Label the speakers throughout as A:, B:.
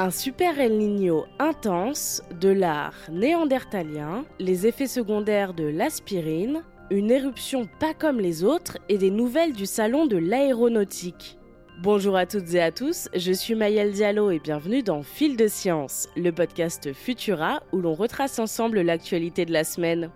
A: Un super El Niño intense, de l'art néandertalien, les effets secondaires de l'aspirine, une éruption pas comme les autres et des nouvelles du salon de l'aéronautique. Bonjour à toutes et à tous, je suis Mayel Diallo et bienvenue dans Fil de Science, le podcast Futura où l'on retrace ensemble l'actualité de la semaine.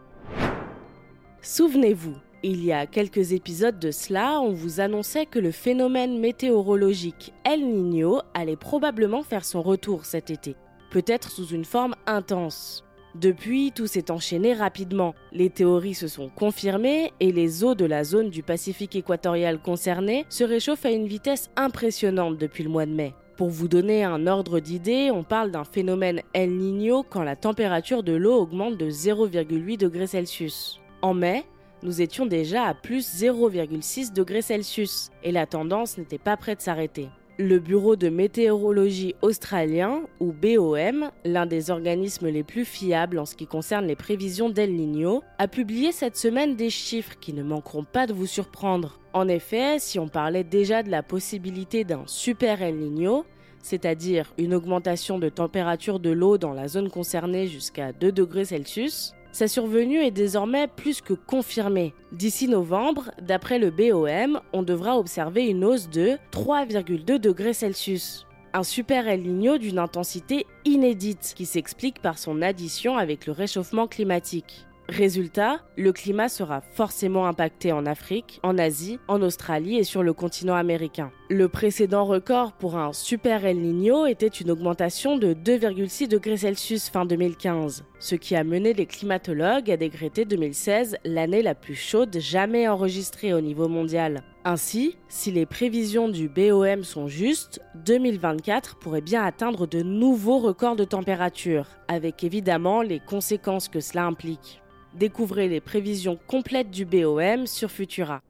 A: Souvenez-vous, il y a quelques épisodes de cela, on vous annonçait que le phénomène météorologique El Niño allait probablement faire son retour cet été, peut-être sous une forme intense. Depuis, tout s'est enchaîné rapidement. Les théories se sont confirmées et les eaux de la zone du Pacifique équatorial concernée se réchauffent à une vitesse impressionnante depuis le mois de mai. Pour vous donner un ordre d'idée, on parle d'un phénomène El Niño quand la température de l'eau augmente de 0,8 degrés Celsius. En mai, nous étions déjà à plus 0,6 degrés Celsius et la tendance n'était pas près de s'arrêter. Le Bureau de météorologie australien, ou BOM, l'un des organismes les plus fiables en ce qui concerne les prévisions d'El Niño, a publié cette semaine des chiffres qui ne manqueront pas de vous surprendre. En effet, si on parlait déjà de la possibilité d'un super El Niño, c'est-à-dire une augmentation de température de l'eau dans la zone concernée jusqu'à 2 degrés Celsius, sa survenue est désormais plus que confirmée. D'ici novembre, d'après le BOM, on devra observer une hausse de 3,2 degrés Celsius. Un super El Niño d'une intensité inédite qui s'explique par son addition avec le réchauffement climatique. Résultat, le climat sera forcément impacté en Afrique, en Asie, en Australie et sur le continent américain. Le précédent record pour un super El Niño était une augmentation de 2,6 degrés Celsius fin 2015, ce qui a mené les climatologues à décréter 2016 l'année la plus chaude jamais enregistrée au niveau mondial. Ainsi, si les prévisions du BOM sont justes, 2024 pourrait bien atteindre de nouveaux records de température, avec évidemment les conséquences que cela implique. Découvrez les prévisions complètes du BOM sur Futura.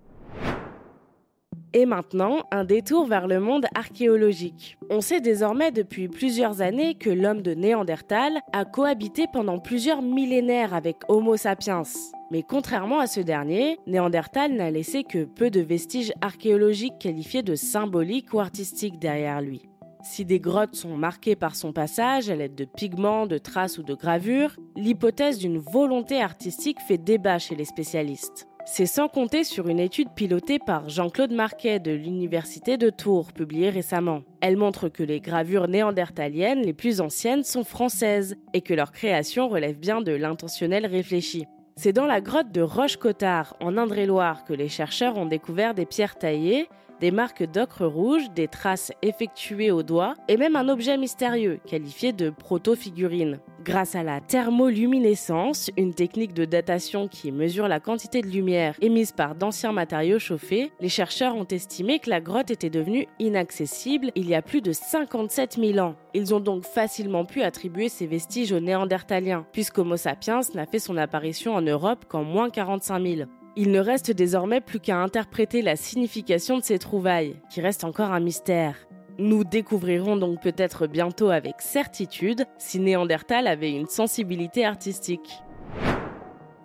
A: Et maintenant, un détour vers le monde archéologique. On sait désormais depuis plusieurs années que l'homme de Néandertal a cohabité pendant plusieurs millénaires avec Homo sapiens. Mais contrairement à ce dernier, Néandertal n'a laissé que peu de vestiges archéologiques qualifiés de symboliques ou artistiques derrière lui. Si des grottes sont marquées par son passage à l'aide de pigments, de traces ou de gravures, l'hypothèse d'une volonté artistique fait débat chez les spécialistes. C'est sans compter sur une étude pilotée par Jean-Claude Marquet de l'Université de Tours, publiée récemment. Elle montre que les gravures néandertaliennes les plus anciennes sont françaises et que leur création relève bien de l'intentionnel réfléchi. C'est dans la grotte de Roche-Cotard, en Indre-et-Loire, que les chercheurs ont découvert des pierres taillées des marques d'ocre rouge, des traces effectuées au doigt et même un objet mystérieux qualifié de proto-figurine. Grâce à la thermoluminescence, une technique de datation qui mesure la quantité de lumière émise par d'anciens matériaux chauffés, les chercheurs ont estimé que la grotte était devenue inaccessible il y a plus de 57 000 ans. Ils ont donc facilement pu attribuer ces vestiges aux néandertaliens, puisqu'Homo sapiens n'a fait son apparition en Europe qu'en moins 45 000. Il ne reste désormais plus qu'à interpréter la signification de ces trouvailles, qui reste encore un mystère. Nous découvrirons donc peut-être bientôt avec certitude si Néandertal avait une sensibilité artistique.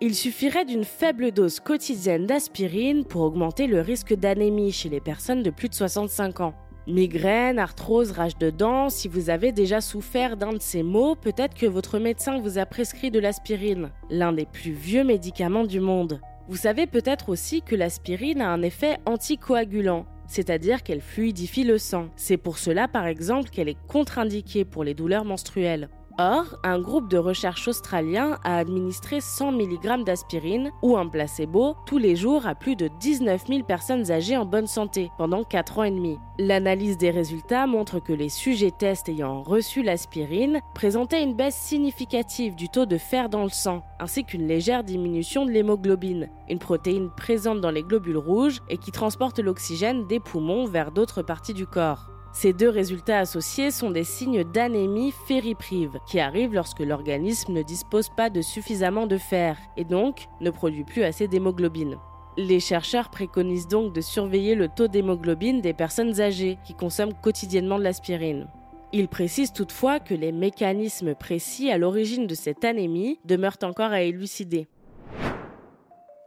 A: Il suffirait d'une faible dose quotidienne d'aspirine pour augmenter le risque d'anémie chez les personnes de plus de 65 ans. Migraine, arthrose, rage de dents, si vous avez déjà souffert d'un de ces maux, peut-être que votre médecin vous a prescrit de l'aspirine, l'un des plus vieux médicaments du monde. Vous savez peut-être aussi que l'aspirine a un effet anticoagulant, c'est-à-dire qu'elle fluidifie le sang. C'est pour cela par exemple qu'elle est contre-indiquée pour les douleurs menstruelles. Or, un groupe de recherche australien a administré 100 mg d'aspirine ou un placebo tous les jours à plus de 19 000 personnes âgées en bonne santé pendant 4 ans et demi. L'analyse des résultats montre que les sujets tests ayant reçu l'aspirine présentaient une baisse significative du taux de fer dans le sang, ainsi qu'une légère diminution de l'hémoglobine, une protéine présente dans les globules rouges et qui transporte l'oxygène des poumons vers d'autres parties du corps. Ces deux résultats associés sont des signes d'anémie fériprive qui arrivent lorsque l'organisme ne dispose pas de suffisamment de fer et donc ne produit plus assez d'hémoglobine. Les chercheurs préconisent donc de surveiller le taux d'hémoglobine des personnes âgées qui consomment quotidiennement de l'aspirine. Ils précisent toutefois que les mécanismes précis à l'origine de cette anémie demeurent encore à élucider.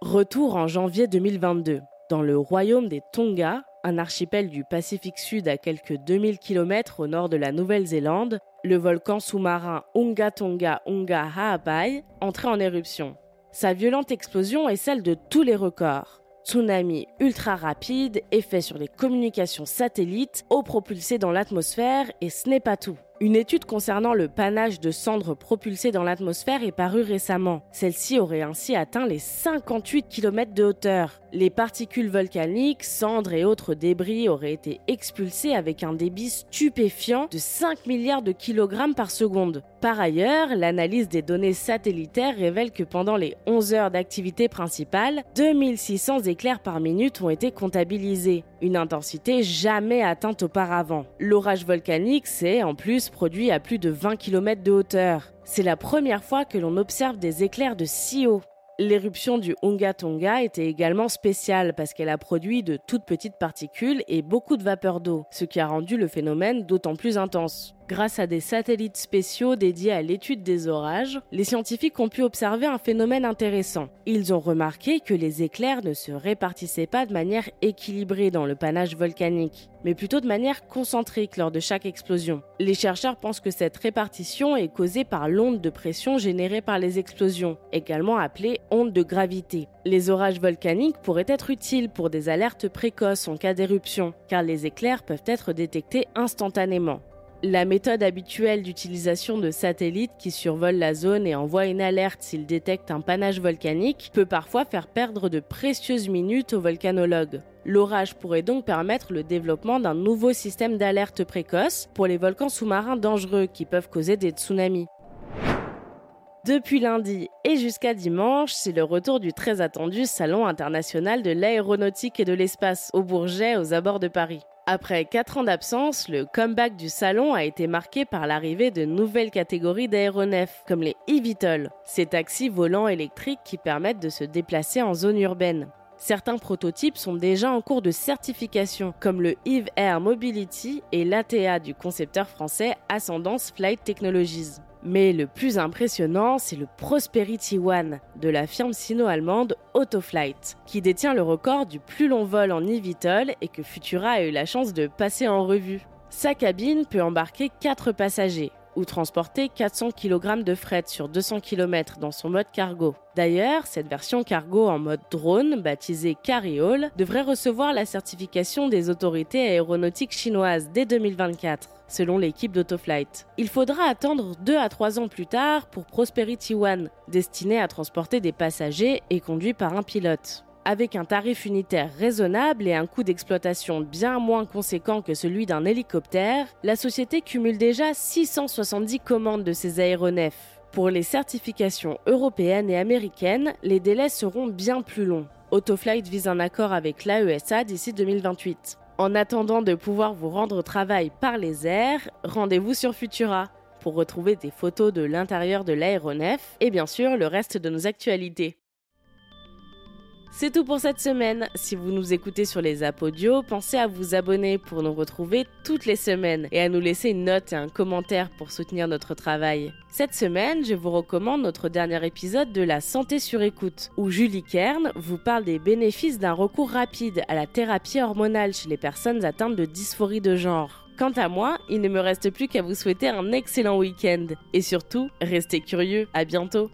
A: Retour en janvier 2022. Dans le royaume des Tonga, un archipel du Pacifique Sud à quelques 2000 km au nord de la Nouvelle-Zélande, le volcan sous-marin Unga Tonga Unga Ha'apai entrait en éruption. Sa violente explosion est celle de tous les records. Tsunami ultra rapide, effet sur les communications satellites, eau propulsée dans l'atmosphère, et ce n'est pas tout. Une étude concernant le panache de cendres propulsées dans l'atmosphère est parue récemment. Celle-ci aurait ainsi atteint les 58 km de hauteur. Les particules volcaniques, cendres et autres débris auraient été expulsés avec un débit stupéfiant de 5 milliards de kilogrammes par seconde. Par ailleurs, l'analyse des données satellitaires révèle que pendant les 11 heures d'activité principale, 2600 éclairs par minute ont été comptabilisés, une intensité jamais atteinte auparavant. L'orage volcanique s'est en plus produit à plus de 20 km de hauteur. C'est la première fois que l'on observe des éclairs de si haut. L'éruption du Unga Tonga était également spéciale parce qu'elle a produit de toutes petites particules et beaucoup de vapeur d'eau, ce qui a rendu le phénomène d'autant plus intense. Grâce à des satellites spéciaux dédiés à l'étude des orages, les scientifiques ont pu observer un phénomène intéressant. Ils ont remarqué que les éclairs ne se répartissaient pas de manière équilibrée dans le panache volcanique, mais plutôt de manière concentrique lors de chaque explosion. Les chercheurs pensent que cette répartition est causée par l'onde de pression générée par les explosions, également appelée onde de gravité. Les orages volcaniques pourraient être utiles pour des alertes précoces en cas d'éruption, car les éclairs peuvent être détectés instantanément. La méthode habituelle d'utilisation de satellites qui survolent la zone et envoient une alerte s'ils détectent un panache volcanique peut parfois faire perdre de précieuses minutes aux volcanologues. L'orage pourrait donc permettre le développement d'un nouveau système d'alerte précoce pour les volcans sous-marins dangereux qui peuvent causer des tsunamis. Depuis lundi et jusqu'à dimanche, c'est le retour du très attendu Salon international de l'aéronautique et de l'espace au Bourget aux abords de Paris. Après 4 ans d'absence, le comeback du salon a été marqué par l'arrivée de nouvelles catégories d'aéronefs, comme les eVTOL, ces taxis volants électriques qui permettent de se déplacer en zone urbaine. Certains prototypes sont déjà en cours de certification, comme le Eve Air Mobility et l'ATA du concepteur français Ascendance Flight Technologies. Mais le plus impressionnant, c'est le Prosperity One de la firme sino-allemande Autoflight, qui détient le record du plus long vol en eVTOL et que Futura a eu la chance de passer en revue. Sa cabine peut embarquer 4 passagers, ou transporter 400 kg de fret sur 200 km dans son mode cargo. D'ailleurs, cette version cargo en mode drone, baptisée Carryall, devrait recevoir la certification des autorités aéronautiques chinoises dès 2024 selon l'équipe d'Autoflight. Il faudra attendre 2 à 3 ans plus tard pour Prosperity One, destiné à transporter des passagers et conduit par un pilote. Avec un tarif unitaire raisonnable et un coût d'exploitation bien moins conséquent que celui d'un hélicoptère, la société cumule déjà 670 commandes de ces aéronefs. Pour les certifications européennes et américaines, les délais seront bien plus longs. Autoflight vise un accord avec l'AESA d'ici 2028. En attendant de pouvoir vous rendre au travail par les airs, rendez-vous sur Futura pour retrouver des photos de l'intérieur de l'aéronef et bien sûr le reste de nos actualités. C'est tout pour cette semaine. Si vous nous écoutez sur les apps audio, pensez à vous abonner pour nous retrouver toutes les semaines et à nous laisser une note et un commentaire pour soutenir notre travail. Cette semaine, je vous recommande notre dernier épisode de La santé sur écoute, où Julie Kern vous parle des bénéfices d'un recours rapide à la thérapie hormonale chez les personnes atteintes de dysphorie de genre. Quant à moi, il ne me reste plus qu'à vous souhaiter un excellent week-end. Et surtout, restez curieux. À bientôt.